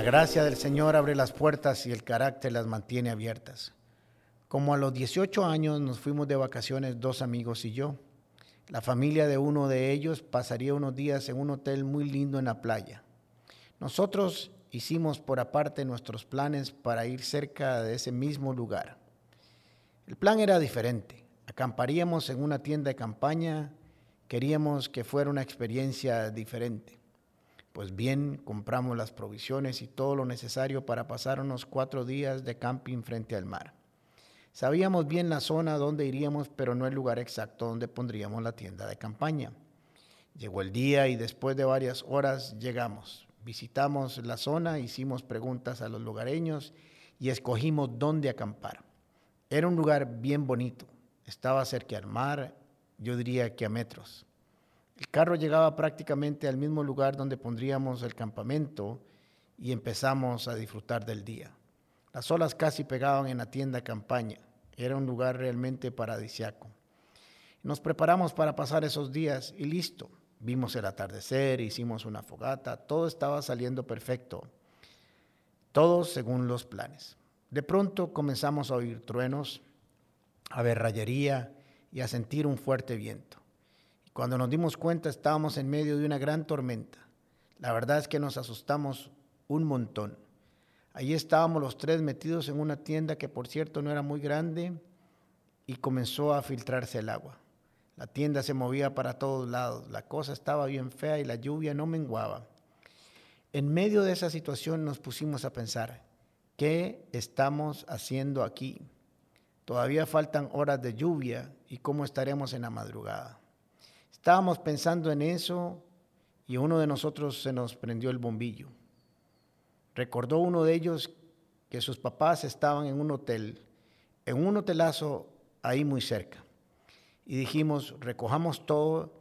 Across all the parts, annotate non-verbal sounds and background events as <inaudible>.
La gracia del Señor abre las puertas y el carácter las mantiene abiertas. Como a los 18 años nos fuimos de vacaciones dos amigos y yo. La familia de uno de ellos pasaría unos días en un hotel muy lindo en la playa. Nosotros hicimos por aparte nuestros planes para ir cerca de ese mismo lugar. El plan era diferente. Acamparíamos en una tienda de campaña. Queríamos que fuera una experiencia diferente. Pues bien, compramos las provisiones y todo lo necesario para pasar unos cuatro días de camping frente al mar. Sabíamos bien la zona donde iríamos, pero no el lugar exacto donde pondríamos la tienda de campaña. Llegó el día y después de varias horas llegamos. Visitamos la zona, hicimos preguntas a los lugareños y escogimos dónde acampar. Era un lugar bien bonito. Estaba cerca al mar, yo diría que a metros. El carro llegaba prácticamente al mismo lugar donde pondríamos el campamento y empezamos a disfrutar del día. Las olas casi pegaban en la tienda campaña. Era un lugar realmente paradisiaco. Nos preparamos para pasar esos días y listo. Vimos el atardecer, hicimos una fogata, todo estaba saliendo perfecto. Todo según los planes. De pronto comenzamos a oír truenos, a ver rayería y a sentir un fuerte viento. Cuando nos dimos cuenta estábamos en medio de una gran tormenta. La verdad es que nos asustamos un montón. Allí estábamos los tres metidos en una tienda que por cierto no era muy grande y comenzó a filtrarse el agua. La tienda se movía para todos lados, la cosa estaba bien fea y la lluvia no menguaba. En medio de esa situación nos pusimos a pensar, ¿qué estamos haciendo aquí? Todavía faltan horas de lluvia y cómo estaremos en la madrugada. Estábamos pensando en eso y uno de nosotros se nos prendió el bombillo. Recordó uno de ellos que sus papás estaban en un hotel, en un hotelazo ahí muy cerca. Y dijimos, recojamos todo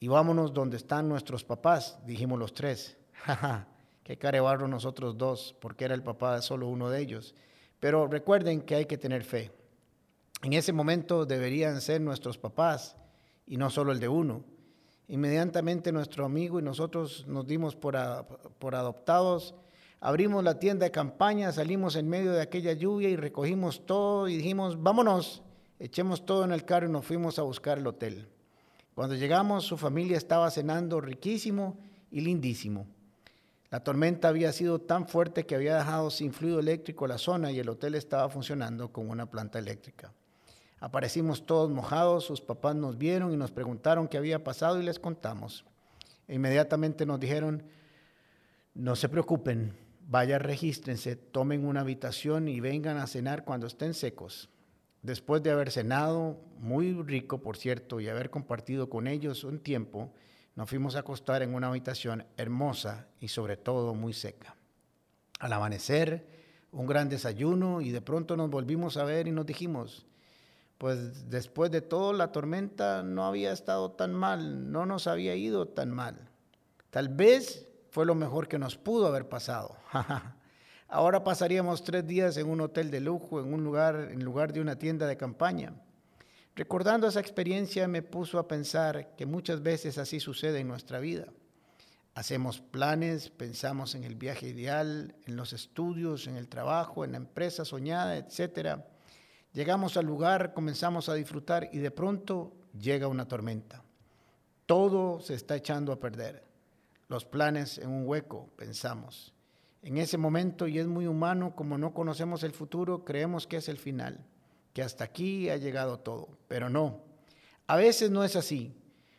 y vámonos donde están nuestros papás, dijimos los tres. <laughs> Jaja, qué carebarro nosotros dos, porque era el papá solo uno de ellos. Pero recuerden que hay que tener fe. En ese momento deberían ser nuestros papás y no solo el de uno. Inmediatamente nuestro amigo y nosotros nos dimos por, por adoptados, abrimos la tienda de campaña, salimos en medio de aquella lluvia y recogimos todo y dijimos, vámonos, echemos todo en el carro y nos fuimos a buscar el hotel. Cuando llegamos, su familia estaba cenando riquísimo y lindísimo. La tormenta había sido tan fuerte que había dejado sin fluido eléctrico la zona y el hotel estaba funcionando con una planta eléctrica. Aparecimos todos mojados, sus papás nos vieron y nos preguntaron qué había pasado y les contamos. Inmediatamente nos dijeron, no se preocupen, vayan, regístrense, tomen una habitación y vengan a cenar cuando estén secos. Después de haber cenado, muy rico por cierto, y haber compartido con ellos un tiempo, nos fuimos a acostar en una habitación hermosa y sobre todo muy seca. Al amanecer, un gran desayuno y de pronto nos volvimos a ver y nos dijimos, pues después de todo la tormenta no había estado tan mal, no nos había ido tan mal. Tal vez fue lo mejor que nos pudo haber pasado. <laughs> Ahora pasaríamos tres días en un hotel de lujo, en un lugar, en lugar de una tienda de campaña. Recordando esa experiencia me puso a pensar que muchas veces así sucede en nuestra vida. Hacemos planes, pensamos en el viaje ideal, en los estudios, en el trabajo, en la empresa soñada, etcétera Llegamos al lugar, comenzamos a disfrutar y de pronto llega una tormenta. Todo se está echando a perder. Los planes en un hueco, pensamos. En ese momento, y es muy humano, como no conocemos el futuro, creemos que es el final, que hasta aquí ha llegado todo. Pero no, a veces no es así.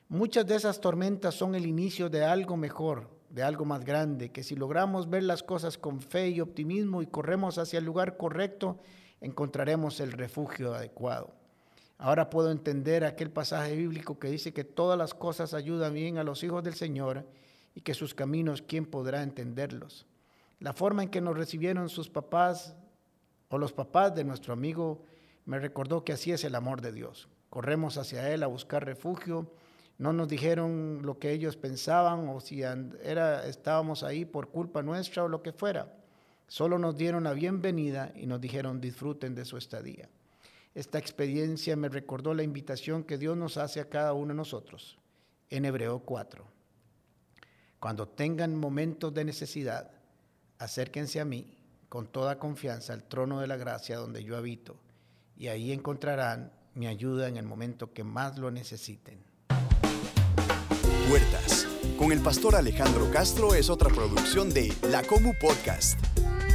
Muchas de esas tormentas son el inicio de algo mejor, de algo más grande, que si logramos ver las cosas con fe y optimismo y corremos hacia el lugar correcto, encontraremos el refugio adecuado. Ahora puedo entender aquel pasaje bíblico que dice que todas las cosas ayudan bien a los hijos del Señor y que sus caminos, ¿quién podrá entenderlos? La forma en que nos recibieron sus papás o los papás de nuestro amigo me recordó que así es el amor de Dios. Corremos hacia Él a buscar refugio. No nos dijeron lo que ellos pensaban o si era, estábamos ahí por culpa nuestra o lo que fuera. Solo nos dieron la bienvenida y nos dijeron disfruten de su estadía. Esta experiencia me recordó la invitación que Dios nos hace a cada uno de nosotros en Hebreo 4. Cuando tengan momentos de necesidad, acérquense a mí con toda confianza al trono de la gracia donde yo habito, y ahí encontrarán mi ayuda en el momento que más lo necesiten. Puertas, con el pastor Alejandro Castro es otra producción de La Comu Podcast.